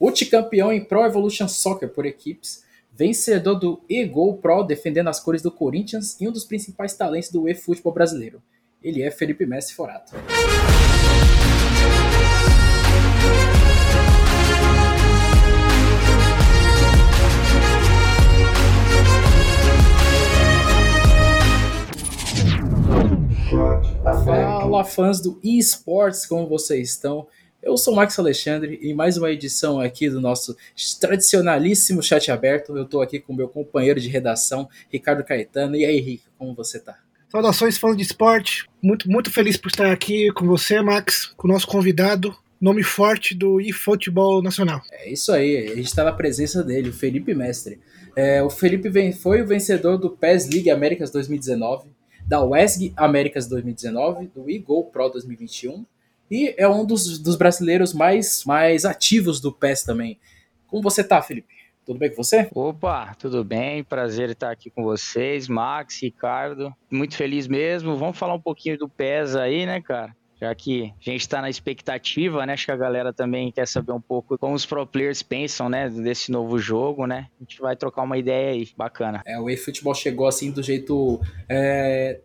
multicampeão em Pro Evolution Soccer por equipes, vencedor do E-Goal Pro defendendo as cores do Corinthians e um dos principais talentos do e-futebol brasileiro. Ele é Felipe Messi Forato. Fala fãs do eSports, como vocês estão? Eu sou o Max Alexandre e mais uma edição aqui do nosso tradicionalíssimo chat aberto. Eu estou aqui com meu companheiro de redação, Ricardo Caetano. E aí, Rick, como você tá? Saudações fãs de esporte. Muito, muito feliz por estar aqui com você, Max, com o nosso convidado, nome forte do eFootball Nacional. É isso aí, a gente está na presença dele, o Felipe Mestre. É, o Felipe foi o vencedor do PES League Américas 2019, da WESG Américas 2019, do eGol Pro 2021 e é um dos, dos brasileiros mais, mais ativos do PES também. Como você tá, Felipe? Tudo bem com você? Opa, tudo bem? Prazer estar aqui com vocês, Max, Ricardo. Muito feliz mesmo. Vamos falar um pouquinho do PES aí, né, cara? Já que a gente está na expectativa, né? Acho que a galera também quer saber um pouco como os pro players pensam, né? Desse novo jogo, né? A gente vai trocar uma ideia aí, bacana. É, o eFootball chegou assim do jeito é,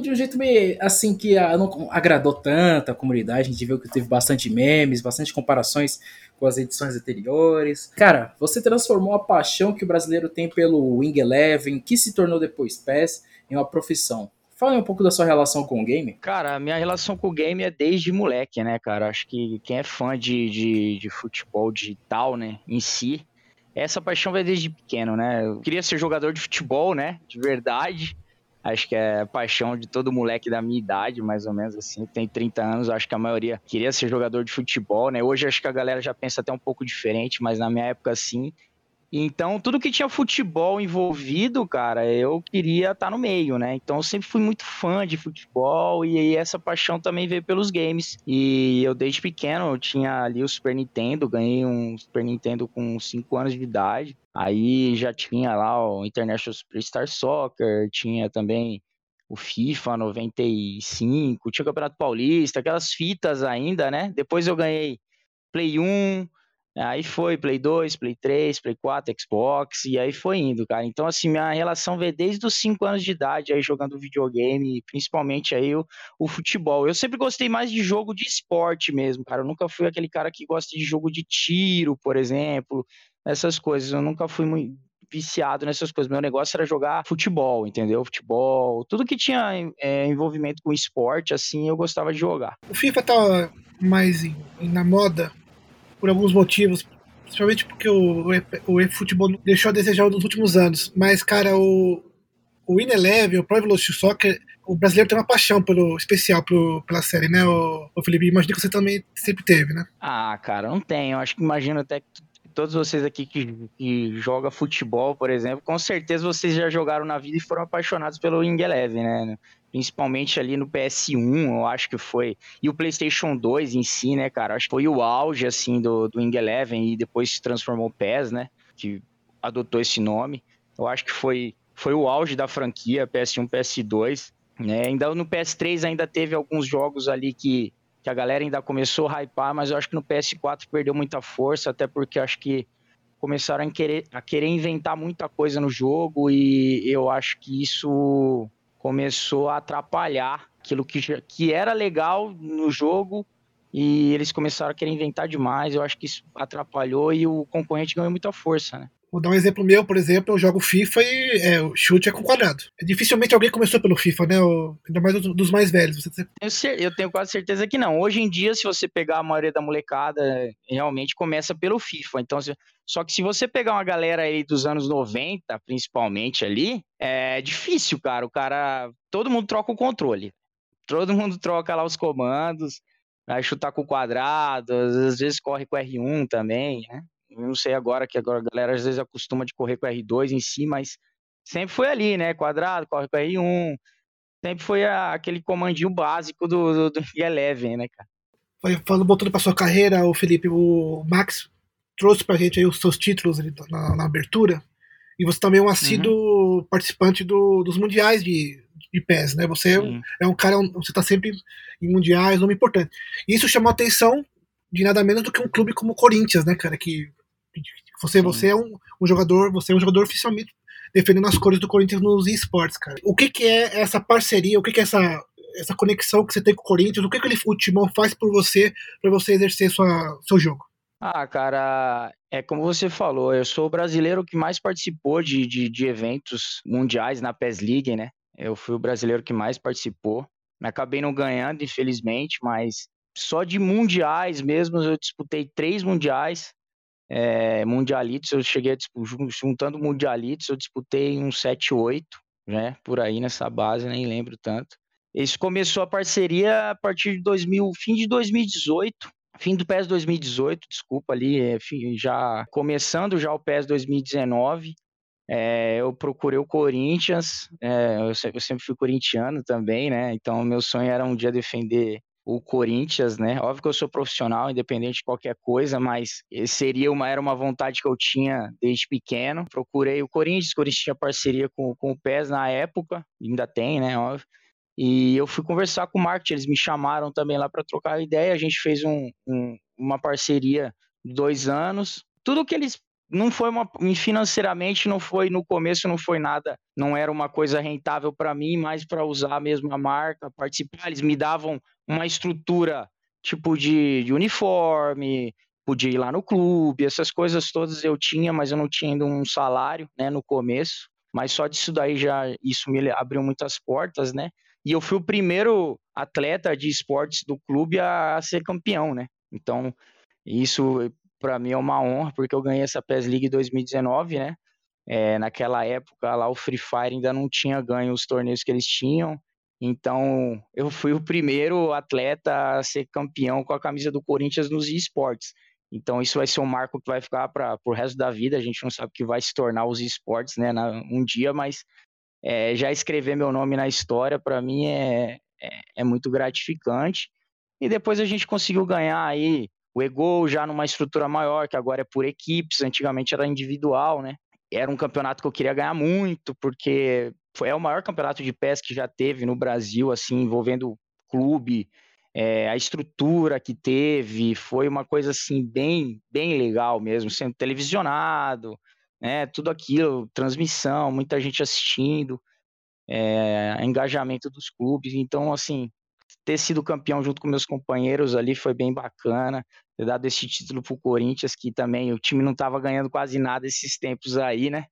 de um jeito meio assim que não agradou tanto a comunidade. A gente viu que teve bastante memes, bastante comparações com as edições anteriores. Cara, você transformou a paixão que o brasileiro tem pelo Wing Eleven, que se tornou depois PES, em uma profissão. Fala um pouco da sua relação com o game. Cara, a minha relação com o game é desde moleque, né, cara? Acho que quem é fã de, de, de futebol digital, né, em si, essa paixão vai desde pequeno, né? Eu queria ser jogador de futebol, né, de verdade. Acho que é paixão de todo moleque da minha idade, mais ou menos assim. Tem 30 anos, acho que a maioria queria ser jogador de futebol, né? Hoje acho que a galera já pensa até um pouco diferente, mas na minha época sim. Então, tudo que tinha futebol envolvido, cara, eu queria estar tá no meio, né? Então, eu sempre fui muito fã de futebol e aí essa paixão também veio pelos games. E eu, desde pequeno, eu tinha ali o Super Nintendo, ganhei um Super Nintendo com 5 anos de idade. Aí já tinha lá o International Superstar Soccer, tinha também o FIFA 95, tinha o Campeonato Paulista, aquelas fitas ainda, né? Depois eu ganhei Play 1, Aí foi Play 2, Play 3, Play 4, Xbox, e aí foi indo, cara. Então, assim, minha relação veio desde os 5 anos de idade aí jogando videogame, principalmente aí o, o, futebol. Eu sempre gostei mais de jogo de esporte mesmo, cara. Eu nunca fui aquele cara que gosta de jogo de tiro, por exemplo, essas coisas. Eu nunca fui muito viciado nessas coisas. Meu negócio era jogar futebol, entendeu? Futebol, tudo que tinha é, envolvimento com esporte, assim, eu gostava de jogar. O FIFA tá mais na moda por alguns motivos, principalmente porque o, o, futebol deixou a desejar nos últimos anos. Mas, cara, o, o Win Eleven, o Pro Evolution Soccer, o brasileiro tem uma paixão pelo especial pro, pela série, né, o, o Felipe? Imagino que você também sempre teve, né? Ah, cara, não tenho. Acho que imagino até que todos vocês aqui que, que joga futebol, por exemplo, com certeza vocês já jogaram na vida e foram apaixonados pelo Wing né? Principalmente ali no PS1, eu acho que foi, e o PlayStation 2 em si, né, cara, acho que foi o auge, assim, do, do Wing Eleven e depois se transformou PES, né, que adotou esse nome, eu acho que foi, foi o auge da franquia PS1, PS2, né, ainda no PS3 ainda teve alguns jogos ali que, que a galera ainda começou a hypar, mas eu acho que no PS4 perdeu muita força, até porque acho que começaram a querer, a querer inventar muita coisa no jogo e eu acho que isso começou a atrapalhar aquilo que, que era legal no jogo e eles começaram a querer inventar demais. Eu acho que isso atrapalhou e o concorrente ganhou muita força, né? Vou dar um exemplo meu, por exemplo, eu jogo FIFA e é, o chute é com quadrado. Dificilmente alguém começou pelo FIFA, né? O, ainda mais dos, dos mais velhos. Você... Eu tenho quase certeza que não. Hoje em dia, se você pegar a maioria da molecada, realmente começa pelo FIFA. Então, se, só que se você pegar uma galera aí dos anos 90, principalmente ali, é difícil, cara. O cara. Todo mundo troca o controle. Todo mundo troca lá os comandos. Vai chutar com o quadrado, às vezes corre com R1 também, né? Eu não sei agora, que agora a galera às vezes acostuma de correr com R2 em si, mas sempre foi ali, né? Quadrado, corre com R1. Sempre foi a, aquele comandinho básico do, do, do Eleven, né, cara? Falando, voltando para sua carreira, o Felipe, o Max trouxe pra gente aí os seus títulos na, na abertura. E você também é um assíduo uhum. participante do, dos mundiais de, de PES, né? Você Sim. é um cara, você tá sempre em mundiais, nome importante. Isso chamou a atenção de nada menos do que um clube como o Corinthians, né, cara? Que você, você é um, um jogador, você é um jogador oficialmente defendendo as cores do Corinthians nos esportes, cara. O que, que é essa parceria? O que, que é essa, essa conexão que você tem com o Corinthians? O que, que ele, o Timão faz por você para você exercer sua, seu jogo? Ah, cara, é como você falou, eu sou o brasileiro que mais participou de, de, de eventos mundiais na PES League, né? Eu fui o brasileiro que mais participou. Acabei não ganhando, infelizmente, mas só de mundiais mesmo, eu disputei três mundiais é, mundialitos, eu cheguei a juntando mundialitos, eu disputei uns 7, 8, né? Por aí nessa base, nem lembro tanto. Isso começou a parceria a partir de 2000, fim de 2018, fim do PES 2018, desculpa ali, é, já começando já o PES 2019. É, eu procurei o Corinthians, é, eu, sempre, eu sempre fui corintiano também, né? Então, meu sonho era um dia defender o Corinthians, né? Óbvio que eu sou profissional, independente de qualquer coisa, mas seria uma, era uma vontade que eu tinha desde pequeno. Procurei o Corinthians, o Corinthians tinha parceria com, com o PES na época, ainda tem, né? Óbvio. E eu fui conversar com o marketing, eles me chamaram também lá para trocar ideia. A gente fez um, um, uma parceria de dois anos. Tudo que eles não foi uma financeiramente não foi no começo não foi nada não era uma coisa rentável para mim mas para usar mesmo a marca participar eles me davam uma estrutura tipo de, de, uniforme podia ir lá no clube essas coisas todas eu tinha mas eu não tinha ainda um salário né no começo. Mas só disso daí já isso me abriu muitas portas né. E eu fui o primeiro atleta de esportes do clube a, a ser campeão né. Então isso para mim é uma honra, porque eu ganhei essa PES League 2019, né? É, naquela época lá o Free Fire ainda não tinha ganho os torneios que eles tinham, então eu fui o primeiro atleta a ser campeão com a camisa do Corinthians nos esportes. Então isso vai ser um marco que vai ficar para o resto da vida. A gente não sabe o que vai se tornar os esportes, né, na, um dia, mas é, já escrever meu nome na história para mim é, é, é muito gratificante. E depois a gente conseguiu ganhar aí o Ego já numa estrutura maior, que agora é por equipes, antigamente era individual, né? Era um campeonato que eu queria ganhar muito, porque é o maior campeonato de pés que já teve no Brasil, assim, envolvendo clube, é, a estrutura que teve, foi uma coisa, assim, bem, bem legal mesmo, sendo televisionado, né? Tudo aquilo, transmissão, muita gente assistindo, é, engajamento dos clubes, então, assim, ter sido campeão junto com meus companheiros ali foi bem bacana ter dado esse título pro Corinthians, que também o time não estava ganhando quase nada esses tempos aí, né?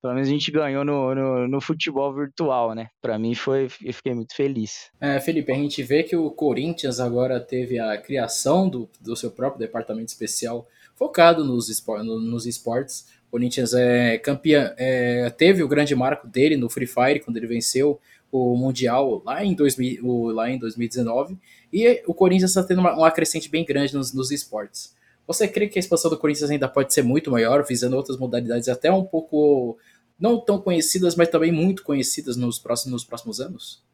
Pelo menos a gente ganhou no, no, no futebol virtual, né? Para mim foi, eu fiquei muito feliz. É, Felipe, a gente vê que o Corinthians agora teve a criação do, do seu próprio departamento especial focado nos, nos esportes. O Corinthians é campeão, é, teve o grande marco dele no Free Fire, quando ele venceu o Mundial lá em, 2000, o, lá em 2019 e o Corinthians está tendo uma, uma crescente bem grande nos, nos esportes. Você crê que a expansão do Corinthians ainda pode ser muito maior, visando outras modalidades até um pouco não tão conhecidas, mas também muito conhecidas nos próximos, nos próximos anos?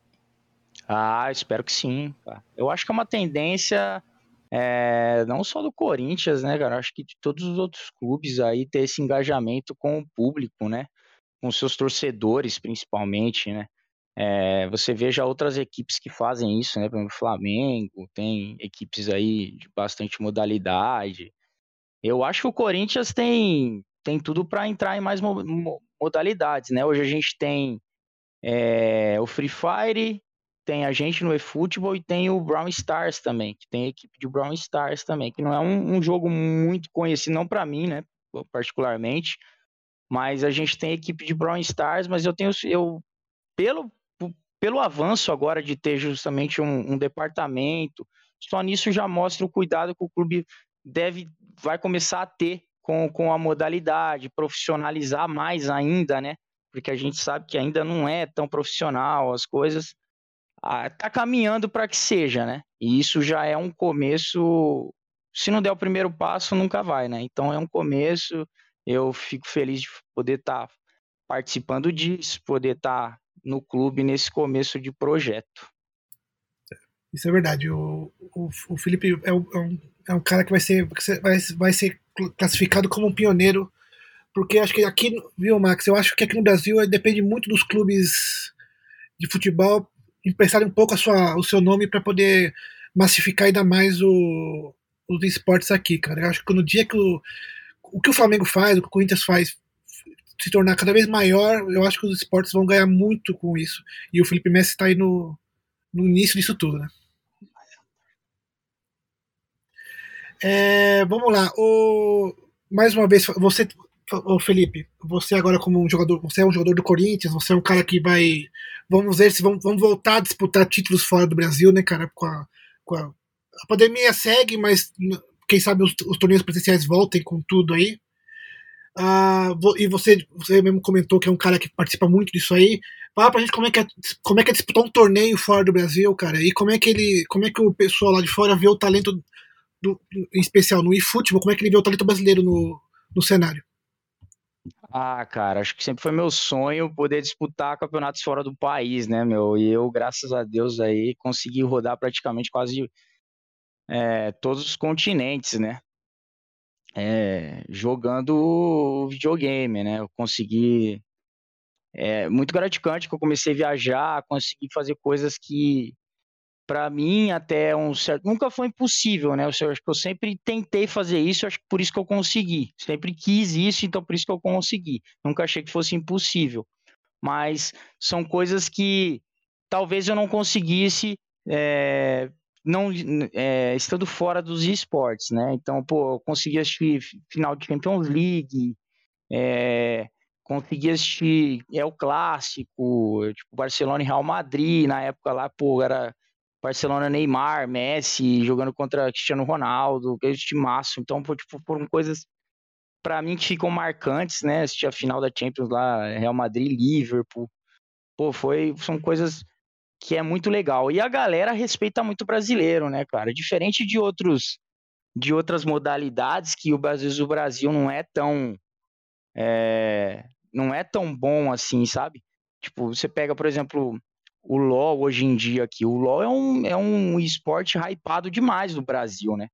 Ah, espero que sim. Eu acho que é uma tendência é, não só do Corinthians, né, cara? Acho que de todos os outros clubes aí ter esse engajamento com o público, né? Com seus torcedores, principalmente, né? É, você veja outras equipes que fazem isso, né? Por exemplo, Flamengo, tem equipes aí de bastante modalidade. Eu acho que o Corinthians tem, tem tudo para entrar em mais mo modalidades, né? Hoje a gente tem é, o Free Fire, tem a gente no eFootball e tem o Brown Stars também, que tem a equipe de Brown Stars também, que não é um, um jogo muito conhecido, não para mim, né? Particularmente, mas a gente tem a equipe de Brown Stars, mas eu tenho eu pelo pelo avanço agora de ter justamente um, um departamento, só nisso já mostra o cuidado que o clube deve, vai começar a ter com, com a modalidade, profissionalizar mais ainda, né? Porque a gente sabe que ainda não é tão profissional as coisas. Ah, tá caminhando para que seja, né? E isso já é um começo. Se não der o primeiro passo, nunca vai, né? Então é um começo. Eu fico feliz de poder estar tá participando disso, poder estar tá no clube nesse começo de projeto. Isso é verdade. O, o, o Felipe é um, é um é cara que vai ser, vai, vai ser classificado como um pioneiro, porque acho que aqui, viu, Max? Eu acho que aqui no Brasil eh, depende muito dos clubes de futebol emprestarem um pouco a sua, o seu nome para poder massificar ainda mais o, os esportes aqui, cara. Eu acho que no dia que o, o que o Flamengo faz, o que o Corinthians faz, se tornar cada vez maior, eu acho que os esportes vão ganhar muito com isso. E o Felipe Messi está aí no, no início disso tudo, né? É, vamos lá. O, mais uma vez, você, o Felipe, você agora como um jogador, você é um jogador do Corinthians, você é um cara que vai, vamos ver se vamos, vamos voltar a disputar títulos fora do Brasil, né, cara? Com a, com a, a pandemia segue, mas quem sabe os, os torneios presenciais voltem com tudo aí. Ah, e você, você mesmo comentou que é um cara que participa muito disso aí. Fala pra gente como é que é, como é, que é disputar um torneio fora do Brasil, cara, e como é que ele, como é que o pessoal lá de fora vê o talento do, em especial no eFootball, como é que ele vê o talento brasileiro no, no cenário? Ah, cara, acho que sempre foi meu sonho poder disputar campeonatos fora do país, né, meu? E eu, graças a Deus, aí consegui rodar praticamente quase é, todos os continentes, né? É, jogando videogame, né? Eu consegui. É muito gratificante que eu comecei a viajar, consegui fazer coisas que, para mim, até um certo. Nunca foi impossível, né? Eu acho que eu sempre tentei fazer isso, acho que por isso que eu consegui. Sempre quis isso, então por isso que eu consegui. Nunca achei que fosse impossível. Mas são coisas que talvez eu não conseguisse é, não é, estando fora dos esportes, né? Então, pô, eu consegui assistir final de Champions League, é, consegui assistir é o clássico, tipo Barcelona e Real Madrid, na época lá, pô, era Barcelona, Neymar, Messi jogando contra Cristiano Ronaldo, que timaço. Então, pô, tipo, foram coisas para mim que ficam marcantes, né? Assistir a final da Champions lá, Real Madrid, Liverpool. Pô, foi, são coisas que é muito legal. E a galera respeita muito o brasileiro, né, cara? Diferente de outros de outras modalidades que o Brasil, o Brasil não é tão é, não é tão bom assim, sabe? Tipo, você pega, por exemplo, o LoL hoje em dia aqui. O LoL é um, é um esporte hypado demais no Brasil, né?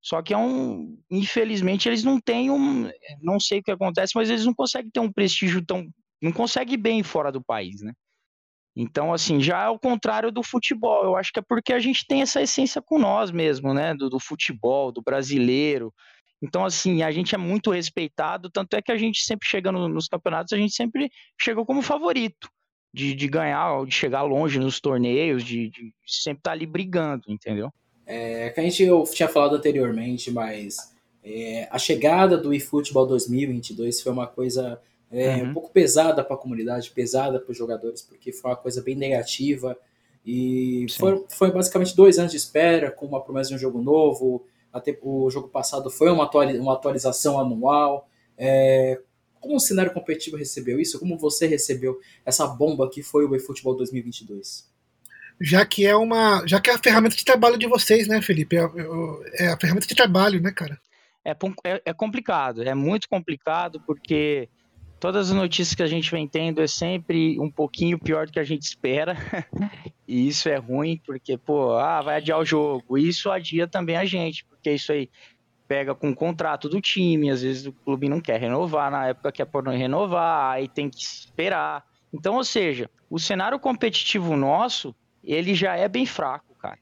Só que é um. Infelizmente, eles não têm um. Não sei o que acontece, mas eles não conseguem ter um prestígio tão. Não conseguem bem fora do país, né? Então, assim, já é o contrário do futebol. Eu acho que é porque a gente tem essa essência com nós mesmo, né? Do, do, futebol, do brasileiro. Então, assim, a gente é muito respeitado, tanto é que a gente sempre chega no, nos campeonatos, a gente sempre chega como favorito de, de ganhar, de chegar longe nos torneios, de, de sempre estar tá ali brigando, entendeu? É, que a gente eu tinha falado anteriormente, mas é, a chegada do eFootball 2022 foi uma coisa é, uhum. um pouco pesada para a comunidade, pesada para os jogadores, porque foi uma coisa bem negativa. E foi, foi basicamente dois anos de espera, com uma promessa de um jogo novo. Até o jogo passado foi uma, atualiz, uma atualização anual. É, como o cenário competitivo recebeu isso? Como você recebeu essa bomba que foi o eFootball 2022? Já que é uma, já que é a ferramenta de trabalho de vocês, né, Felipe? É, é a ferramenta de trabalho, né, cara? É, é, é complicado, é muito complicado porque todas as notícias que a gente vem tendo é sempre um pouquinho pior do que a gente espera. e isso é ruim, porque, pô, ah, vai adiar o jogo. Isso adia também a gente, porque isso aí pega com o contrato do time, às vezes o clube não quer renovar, na época quer por não renovar, aí tem que esperar. Então, ou seja, o cenário competitivo nosso, ele já é bem fraco, cara.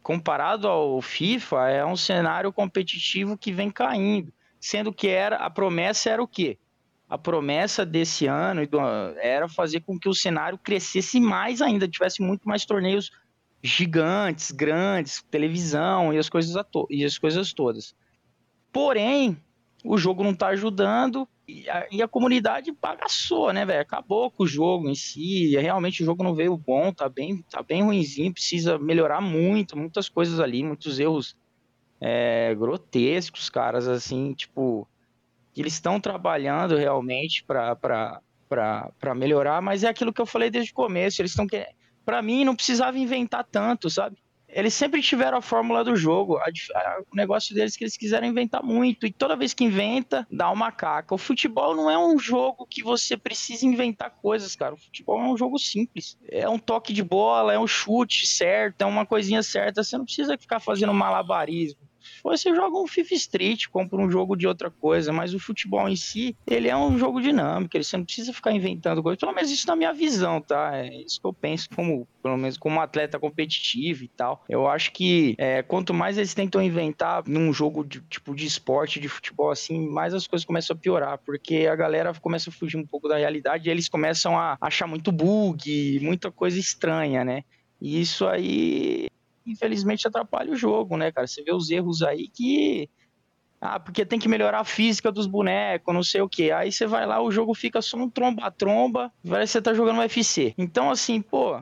Comparado ao FIFA, é um cenário competitivo que vem caindo, sendo que era a promessa era o quê? A promessa desse ano era fazer com que o cenário crescesse mais ainda, tivesse muito mais torneios gigantes, grandes, televisão e as coisas, e as coisas todas. Porém, o jogo não está ajudando e a, e a, comunidade bagaçou, né, velho? Acabou com o jogo em si. Realmente o jogo não veio bom, tá bem, tá bem ruimzinho, precisa melhorar muito, muitas coisas ali, muitos erros é, grotescos, caras, assim, tipo eles estão trabalhando realmente para melhorar, mas é aquilo que eu falei desde o começo. Eles estão que para mim não precisava inventar tanto, sabe? Eles sempre tiveram a fórmula do jogo. A, a, o negócio deles é que eles quiseram inventar muito. E toda vez que inventa, dá uma caca. O futebol não é um jogo que você precisa inventar coisas, cara. O futebol é um jogo simples. É um toque de bola, é um chute certo, é uma coisinha certa. Você não precisa ficar fazendo malabarismo Você joga um FIFA Street, compra um jogo de outra coisa, mas o futebol em si, ele é um jogo dinâmico, você não precisa ficar inventando coisas. Pelo menos isso na minha visão, tá? É isso que eu penso como, pelo menos como atleta competitivo e tal. Eu acho que é, quanto mais eles tentam inventar num jogo de, tipo de esporte, de futebol assim, mais as coisas começam a piorar, porque a galera começa a fugir um pouco da realidade e eles começam a achar muito bug, muita coisa estranha, né? E isso aí infelizmente atrapalha o jogo, né, cara? Você vê os erros aí que. Ah, porque tem que melhorar a física dos bonecos, não sei o que. Aí você vai lá, o jogo fica só um tromba-tromba, parece que você tá jogando UFC. Então, assim, pô,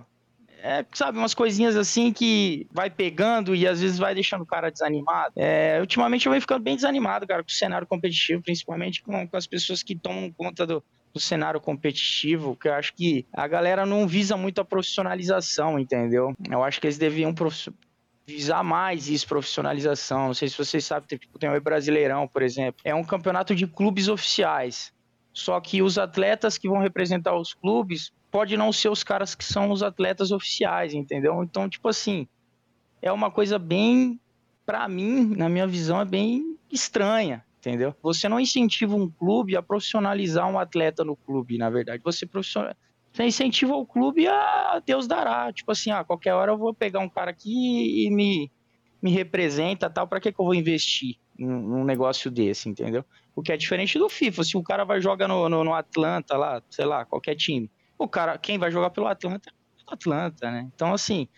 é, sabe, umas coisinhas assim que vai pegando e às vezes vai deixando o cara desanimado. É, ultimamente eu venho ficando bem desanimado, cara, com o cenário competitivo, principalmente com, com as pessoas que tomam conta do, do cenário competitivo, que eu acho que a galera não visa muito a profissionalização, entendeu? Eu acho que eles deviam visar mais isso, profissionalização. Não sei se vocês sabem, tem, tipo, tem o Brasileirão, por exemplo. É um campeonato de clubes oficiais. Só que os atletas que vão representar os clubes pode não ser os caras que são os atletas oficiais, entendeu? Então, tipo assim, é uma coisa bem, para mim, na minha visão, é bem estranha, entendeu? Você não incentiva um clube a profissionalizar um atleta no clube, na verdade. Você profissional... Você incentiva o clube a Deus dará. Tipo assim, ah, qualquer hora eu vou pegar um cara aqui e me, me representa tal. Para que, que eu vou investir num, negócio desse, entendeu? O que é diferente do FIFA. Se o cara vai jogar no, no, no, Atlanta lá, sei lá, qualquer time. O cara, quem vai jogar pelo Atlanta é Atlanta, né? Então, assim,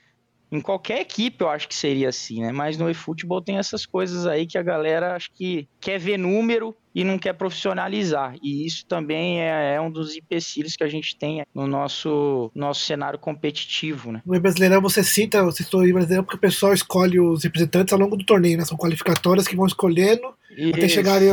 em qualquer equipe eu acho que seria assim, né? Mas no eFootball tem essas coisas aí que a galera acho que quer ver número e não quer profissionalizar. E isso também é, é um dos empecilhos que a gente tem no nosso, nosso cenário competitivo, né? No Brasileirão você cita, você citou o Brasileirão porque o pessoal escolhe os representantes ao longo do torneio, né? São qualificatórias que vão escolhendo isso. até chegarem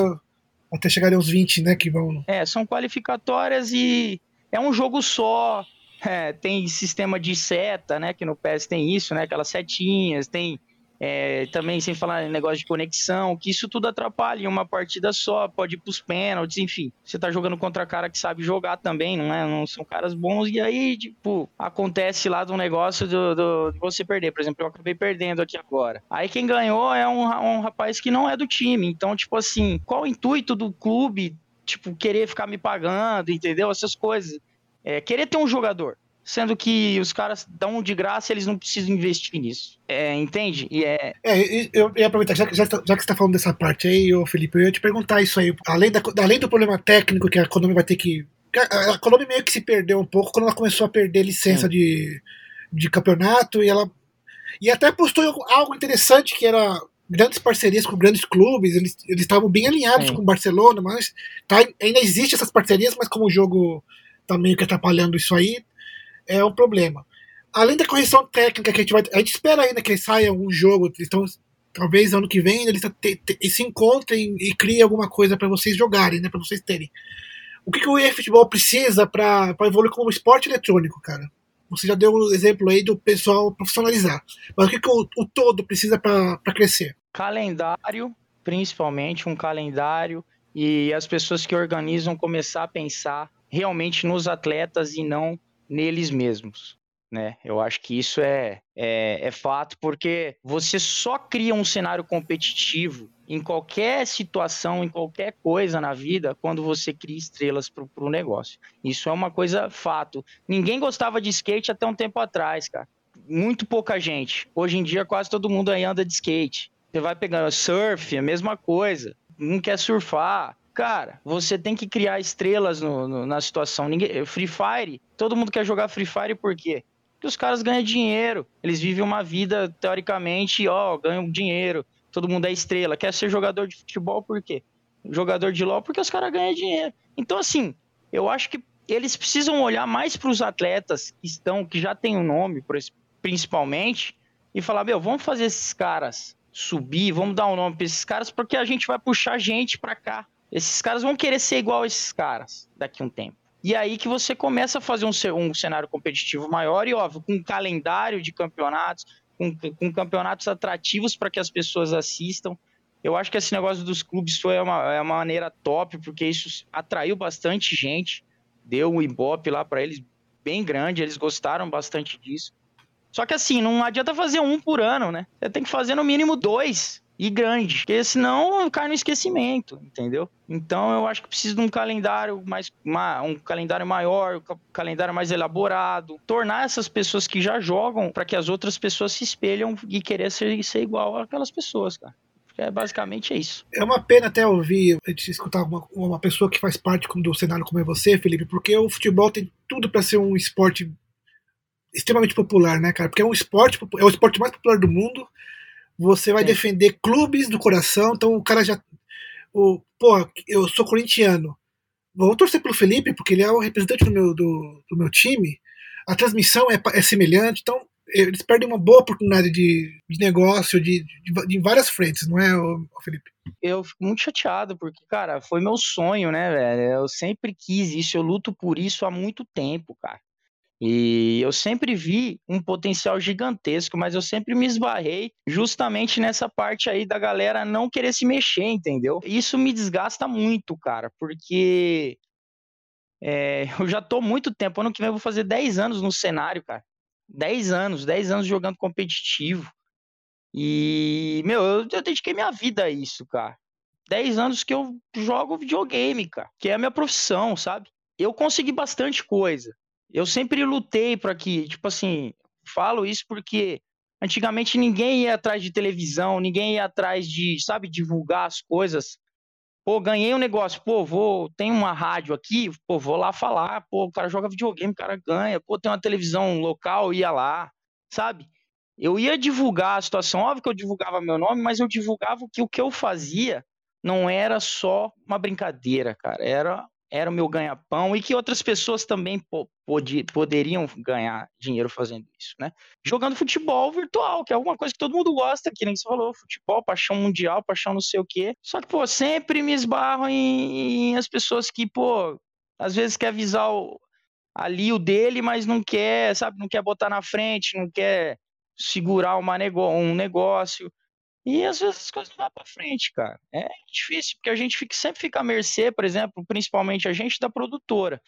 até chegarem aos 20, né, que vão... É, são qualificatórias e é um jogo só, é, tem sistema de seta, né? Que no PS tem isso, né? Aquelas setinhas, tem é, também sem falar em negócio de conexão, que isso tudo atrapalha em uma partida só, pode ir pros pênaltis, enfim. Você tá jogando contra cara que sabe jogar também, não é? Não são caras bons, e aí, tipo, acontece lá do negócio do, do, de você perder. Por exemplo, eu acabei perdendo aqui agora. Aí quem ganhou é um, um rapaz que não é do time. Então, tipo assim, qual o intuito do clube, tipo, querer ficar me pagando, entendeu? Essas coisas é, querer ter um jogador, sendo que os caras dão de graça eles não precisam investir nisso. É, entende? E é... é, eu ia aproveitar, já, já, já que você está falando dessa parte aí, ô Felipe, eu ia te perguntar isso aí. Além, da, além do problema técnico que a Konami vai ter que. A, a Konami meio que se perdeu um pouco quando ela começou a perder licença de, de campeonato e ela. E até postou algo interessante que era grandes parcerias com grandes clubes, eles estavam bem alinhados Sim. com o Barcelona, mas tá, ainda existe essas parcerias, mas como o jogo tá meio que atrapalhando isso aí, é um problema. Além da correção técnica que a gente vai. A gente espera ainda que saia um jogo, então talvez ano que vem eles te, te, se encontrem e criem alguma coisa para vocês jogarem, né, para vocês terem. O que, que o eFootball precisa para evoluir como esporte eletrônico, cara? Você já deu um exemplo aí do pessoal profissionalizar. Mas o que, que o, o todo precisa para crescer? Calendário, principalmente um calendário, e as pessoas que organizam começar a pensar realmente nos atletas e não neles mesmos. Né? Eu acho que isso é, é, é, fato, porque você só cria um cenário competitivo em qualquer situação, em qualquer coisa na vida, quando você cria estrelas para o negócio. Isso é uma coisa fato. Ninguém gostava de skate até um tempo atrás, cara. Muito pouca gente. Hoje em dia, quase todo mundo aí anda de skate. Você vai pegando surf, a mesma coisa. Não quer surfar, Cara, você tem que criar estrelas no, no, na situação. Ninguém, Free Fire, todo mundo quer jogar Free Fire por quê? Porque os caras ganham dinheiro. Eles vivem uma vida, teoricamente, ó, ganham dinheiro. Todo mundo é estrela. Quer ser jogador de futebol por quê? Jogador de LOL porque os caras ganham dinheiro. Então, assim, eu acho que eles precisam olhar mais para os atletas que estão, que já têm um nome, principalmente, e falar, meu, vamos fazer esses caras subir, vamos dar um nome para esses caras, porque a gente vai puxar gente para cá. Esses caras vão querer ser igual a esses caras daqui a um tempo. E aí que você começa a fazer um, um cenário competitivo maior e, óbvio, com um calendário de campeonatos, com, com campeonatos atrativos para que as pessoas assistam. Eu acho que esse negócio dos clubes foi uma, é uma maneira top, porque isso atraiu bastante gente, deu um ibope lá para eles bem grande, eles gostaram bastante disso. Só que assim, não adianta fazer um por ano, né? Você tem que fazer no mínimo dois e grande, porque senão cai no esquecimento, entendeu? Então eu acho que precisa de um calendário mais um calendário maior, um calendário mais elaborado, tornar essas pessoas que já jogam para que as outras pessoas se espelham e querer ser, ser igual àquelas pessoas, cara. É basicamente isso. É uma pena até ouvir, escutar uma, uma pessoa que faz parte do cenário como é você, Felipe, porque o futebol tem tudo para ser um esporte extremamente popular, né, cara? Porque é um esporte, é o esporte mais popular do mundo. Você vai Sim. defender clubes do coração, então o cara já. O, porra, eu sou corintiano. Vou torcer pelo Felipe, porque ele é o representante do meu, do, do meu time. A transmissão é, é semelhante, então eles perdem uma boa oportunidade de, de negócio de, de, de, várias frentes, não é, Felipe? Eu fico muito chateado, porque, cara, foi meu sonho, né, velho? Eu sempre quis isso, eu luto por isso há muito tempo, cara. E eu sempre vi um potencial gigantesco, mas eu sempre me esbarrei justamente nessa parte aí da galera não querer se mexer, entendeu? Isso me desgasta muito, cara, porque é, eu já tô muito tempo, ano que vem eu vou fazer 10 anos no cenário, cara. 10 anos, 10 anos jogando competitivo. E, meu, eu, eu dediquei minha vida a isso, cara. 10 anos que eu jogo videogame, cara, que é a minha profissão, sabe? Eu consegui bastante coisa eu sempre lutei para que, tipo assim, falo isso porque antigamente ninguém ia atrás de televisão, ninguém ia atrás de, sabe, divulgar as coisas. Pô, ganhei um negócio, pô, vou, tem uma rádio aqui, pô, vou lá falar, pô, o cara joga videogame, o cara ganha, pô, tem uma televisão local, ia lá, sabe? Eu ia divulgar a situação, óbvio que eu divulgava meu nome, mas eu divulgava que o que eu fazia não era só uma brincadeira, cara, era era o meu ganha-pão e que outras pessoas também poderiam ganhar dinheiro fazendo isso, né? Jogando futebol virtual, que é alguma coisa que todo mundo gosta, que nem você falou, futebol, paixão mundial, paixão não sei o quê. Só que, pô, sempre me esbarro em, em as pessoas que, pô, às vezes quer avisar o, ali o dele, mas não quer, sabe, não quer botar na frente, não quer segurar uma nego um negócio. E às vezes as coisas não vão para frente, cara. É difícil, porque a gente fica, sempre fica à mercê, por exemplo, principalmente a gente da produtora.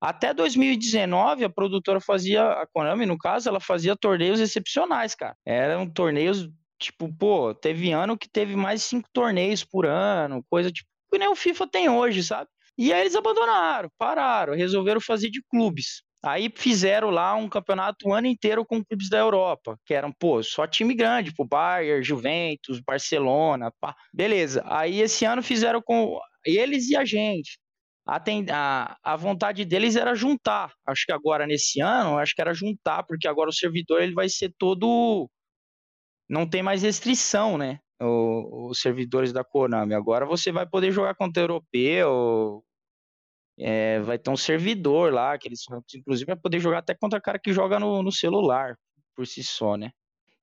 Até 2019, a produtora fazia, a Konami, no caso, ela fazia torneios excepcionais, cara. Eram torneios, tipo, pô, teve ano que teve mais cinco torneios por ano, coisa tipo, que nem o FIFA tem hoje, sabe? E aí eles abandonaram, pararam, resolveram fazer de clubes. Aí fizeram lá um campeonato o ano inteiro com clubes da Europa, que eram, pô, só time grande, pô, Bayern, Juventus, Barcelona, pá. Beleza. Aí esse ano fizeram com eles e a gente. A, a, a vontade deles era juntar. Acho que agora nesse ano, acho que era juntar, porque agora o servidor ele vai ser todo não tem mais restrição, né? O, os servidores da Konami. Agora você vai poder jogar contra europeu, é, vai ter um servidor lá, que eles, inclusive, vai poder jogar até contra cara que joga no, no celular, por si só, né?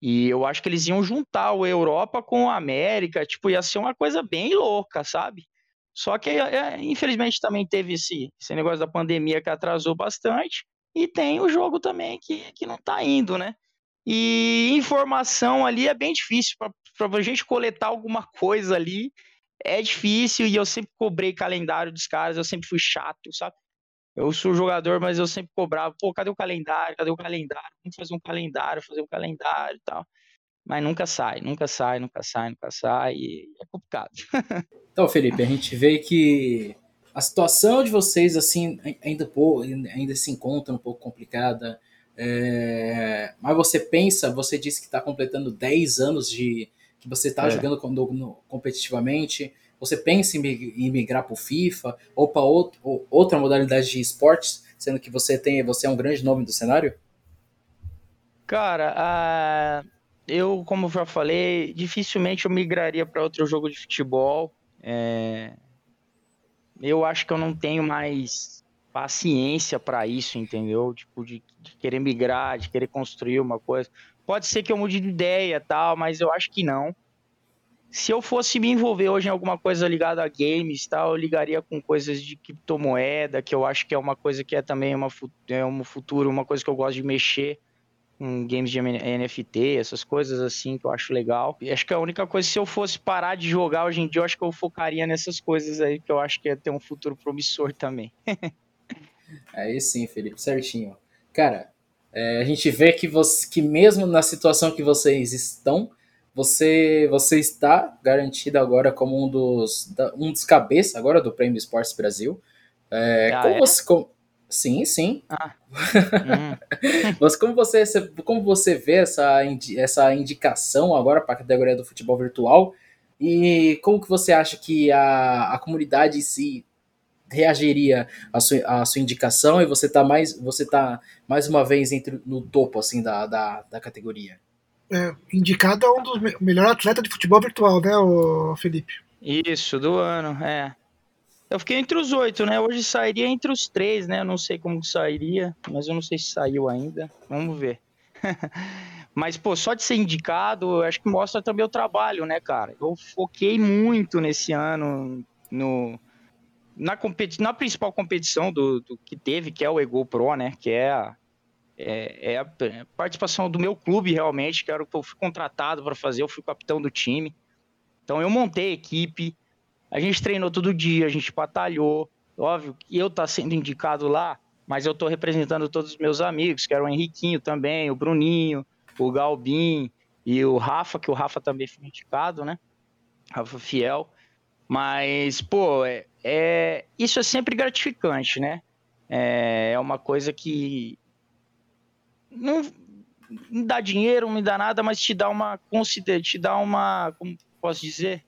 E eu acho que eles iam juntar o Europa com a América, tipo, ia ser uma coisa bem louca, sabe? Só que, é, infelizmente, também teve esse, esse negócio da pandemia que atrasou bastante, e tem o jogo também que, que não tá indo, né? E informação ali é bem difícil para a gente coletar alguma coisa ali é difícil e eu sempre cobrei calendário dos caras, eu sempre fui chato, sabe? Eu sou jogador, mas eu sempre cobrava, pô, cadê o calendário? Cadê o calendário? Vamos fazer um calendário, fazer um calendário e tal. Mas nunca sai, nunca sai, nunca sai, nunca sai, e é complicado. então, Felipe, a gente vê que a situação de vocês, assim, ainda, ainda se encontra um pouco complicada. É... Mas você pensa, você disse que está completando 10 anos de, que você está é. jogando no, competitivamente, você pensa em, em migrar para o FIFA ou para outra modalidade de esportes, sendo que você tem você é um grande nome do cenário? Cara, uh, eu, como já falei, dificilmente eu migraria para outro jogo de futebol. É... Eu acho que eu não tenho mais paciência para isso, entendeu? Tipo, de, de, querer migrar, de querer construir uma coisa. Pode ser que eu mude de ideia tal, mas eu acho que não. Se eu fosse me envolver hoje em alguma coisa ligada a games tal, eu ligaria com coisas de criptomoeda, que eu acho que é uma coisa que é também uma, é um futuro, uma coisa que eu gosto de mexer com games de NFT, essas coisas assim que eu acho legal. E acho que a única coisa, se eu fosse parar de jogar hoje em dia, eu acho que eu focaria nessas coisas aí, que eu acho que ia ter um futuro promissor também. aí sim, Felipe, certinho. Cara, é, a gente vê que, você, que mesmo na situação que vocês estão, você, você está garantido agora como um dos, um dos cabeças agora do Prêmio Esportes Brasil. É, ah, como é? você. Como, sim, sim. Ah. Hum. Mas como você, como você vê essa, essa indicação agora para a categoria do futebol virtual? E como que você acha que a, a comunidade em si reagiria à sua, à sua indicação e você está mais, você tá mais uma vez entre, no topo assim da, da, da categoria? É, indicado é um dos me melhores atletas de futebol virtual, né, o Felipe? Isso, do ano, é. Eu fiquei entre os oito, né? Hoje sairia entre os três, né? Eu não sei como sairia, mas eu não sei se saiu ainda. Vamos ver. mas, pô, só de ser indicado, acho que mostra também o trabalho, né, cara? Eu foquei muito nesse ano no, na, competi na principal competição do, do, que teve, que é o Ego Pro, né? Que é a, é, é a participação do meu clube, realmente, que era o que eu fui contratado para fazer, eu fui capitão do time. Então eu montei a equipe, a gente treinou todo dia, a gente batalhou. Óbvio que eu tá sendo indicado lá, mas eu tô representando todos os meus amigos, que eram o Henriquinho também, o Bruninho, o Galbin e o Rafa, que o Rafa também foi indicado, né? Rafa Fiel. Mas, pô, é, é isso é sempre gratificante, né? É, é uma coisa que não me dá dinheiro, não me dá nada, mas te dá uma te dá uma, como posso dizer?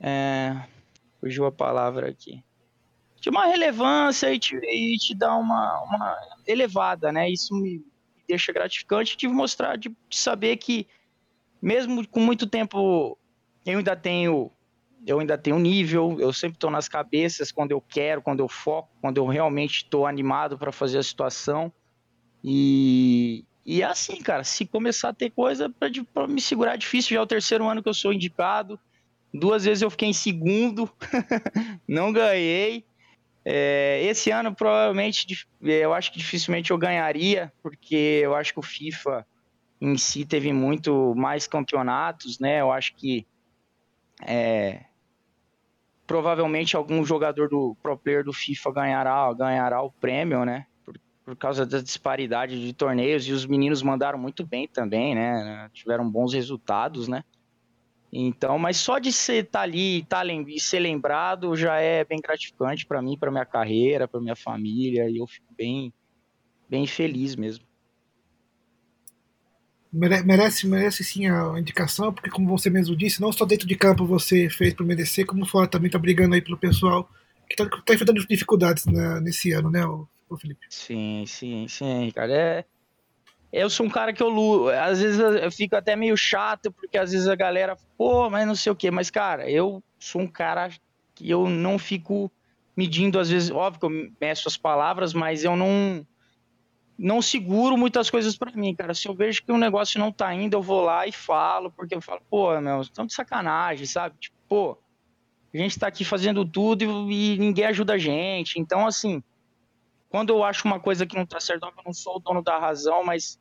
É, fugiu a palavra aqui. De uma relevância e te, e te dá uma, uma elevada, né? Isso me deixa gratificante de mostrar, de saber que mesmo com muito tempo, eu ainda tenho eu ainda tenho nível, eu sempre estou nas cabeças quando eu quero, quando eu foco, quando eu realmente estou animado para fazer a situação. E, e é assim, cara, se começar a ter coisa para me segurar é difícil, já é o terceiro ano que eu sou indicado. Duas vezes eu fiquei em segundo, não ganhei. É, esse ano, provavelmente, eu acho que dificilmente eu ganharia, porque eu acho que o FIFA em si teve muito mais campeonatos, né? Eu acho que é, provavelmente algum jogador do pro player do FIFA ganhará, ganhará o prêmio, né? Por, por causa da disparidade de torneios e os meninos mandaram muito bem também, né? Tiveram bons resultados, né? Então, mas só de ser estar tá ali tá, e ser lembrado já é bem gratificante para mim, para minha carreira, para minha família, e eu fico bem, bem feliz mesmo. Merece, merece sim a indicação, porque como você mesmo disse, não só dentro de campo você fez para merecer, como fora também tá brigando aí pelo pessoal que está tá enfrentando dificuldades nesse ano, né, o Felipe? Sim, sim, sim, cara. É, eu sou um cara que eu luto. Às vezes eu fico até meio chato, porque às vezes a galera, pô, mas não sei o quê. Mas, cara, eu sou um cara que eu não fico medindo, às vezes, óbvio que eu meço as palavras, mas eu não não seguro muitas coisas para mim, cara. Se eu vejo que um negócio não tá indo, eu vou lá e falo, porque eu falo, pô, meu, estão de sacanagem, sabe? Tipo, pô, a gente tá aqui fazendo tudo e, e ninguém ajuda a gente. Então, assim, quando eu acho uma coisa que não tá certo, eu não sou o dono da razão, mas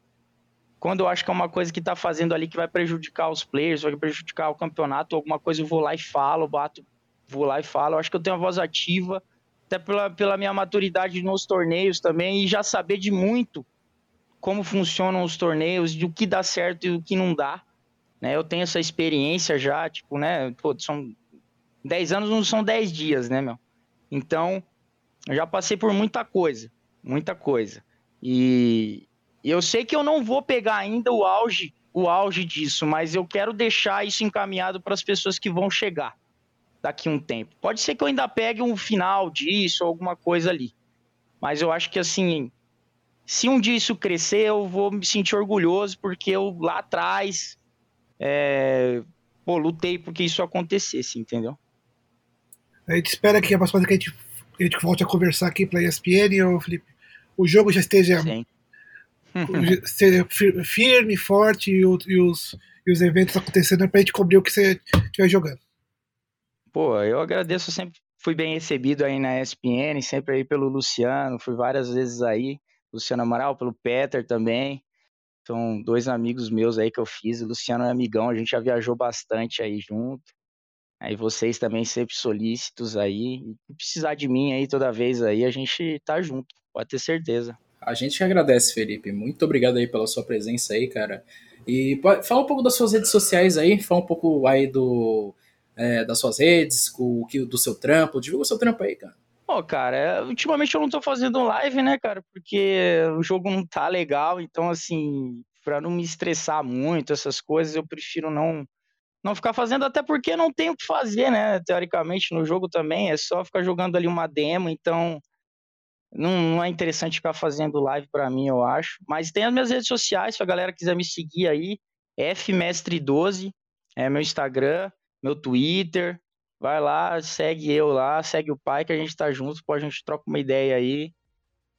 quando eu acho que é uma coisa que tá fazendo ali que vai prejudicar os players, vai prejudicar o campeonato, alguma coisa eu vou lá e falo, bato, vou lá e falo. Eu acho que eu tenho uma voz ativa, até pela, pela minha maturidade nos torneios também, e já saber de muito como funcionam os torneios, de o que dá certo e o que não dá. Né? Eu tenho essa experiência já, tipo, né? Pô, são 10 anos não são 10 dias, né, meu? Então, eu já passei por muita coisa, muita coisa. E eu sei que eu não vou pegar ainda o auge, o auge disso, mas eu quero deixar isso encaminhado para as pessoas que vão chegar daqui a um tempo. Pode ser que eu ainda pegue um final disso, alguma coisa ali. Mas eu acho que assim, se um dia isso crescer, eu vou me sentir orgulhoso, porque eu lá atrás é, pô, lutei porque isso acontecesse, entendeu? A gente espera que a próxima vez que a gente a gente volte a conversar aqui para a ESPN, ou Felipe, o jogo já esteja, firme, forte e, o, e, os, e os eventos acontecendo para a gente cobrir o que você estiver jogando. Pô, eu agradeço sempre, fui bem recebido aí na ESPN, sempre aí pelo Luciano, fui várias vezes aí, Luciano Amaral, pelo Peter também. São dois amigos meus aí que eu fiz. O Luciano é amigão, a gente já viajou bastante aí junto. Aí vocês também sempre solícitos aí. E precisar de mim aí toda vez aí, a gente tá junto, pode ter certeza. A gente agradece, Felipe. Muito obrigado aí pela sua presença aí, cara. E fala um pouco das suas redes sociais aí, fala um pouco aí do, é, das suas redes, o, do seu trampo, divulga o seu trampo aí, cara. Pô, cara, é, ultimamente eu não tô fazendo live, né, cara, porque o jogo não tá legal, então, assim, pra não me estressar muito, essas coisas, eu prefiro não não ficar fazendo, até porque não tem o que fazer, né, teoricamente, no jogo também, é só ficar jogando ali uma demo, então não, não é interessante ficar fazendo live para mim, eu acho. Mas tem as minhas redes sociais, se a galera quiser me seguir aí, fmestre12, é meu Instagram, meu Twitter. Vai lá, segue eu lá, segue o pai que a gente tá junto, pode a gente troca uma ideia aí.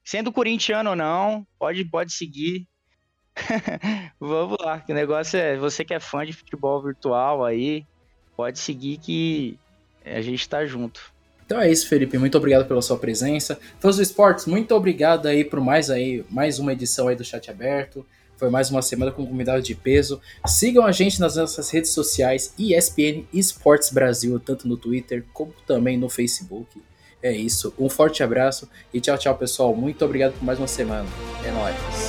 Sendo corintiano ou não, pode, pode seguir. Vamos lá, que o negócio é, você que é fã de futebol virtual aí, pode seguir que a gente tá junto. Então é isso, Felipe. Muito obrigado pela sua presença. Fãs do Esportes, muito obrigado aí por mais aí, mais uma edição aí do Chat Aberto. Foi mais uma semana com convidado de peso. Sigam a gente nas nossas redes sociais, ESPN Esportes Brasil, tanto no Twitter como também no Facebook. É isso. Um forte abraço e tchau, tchau, pessoal. Muito obrigado por mais uma semana. É nóis.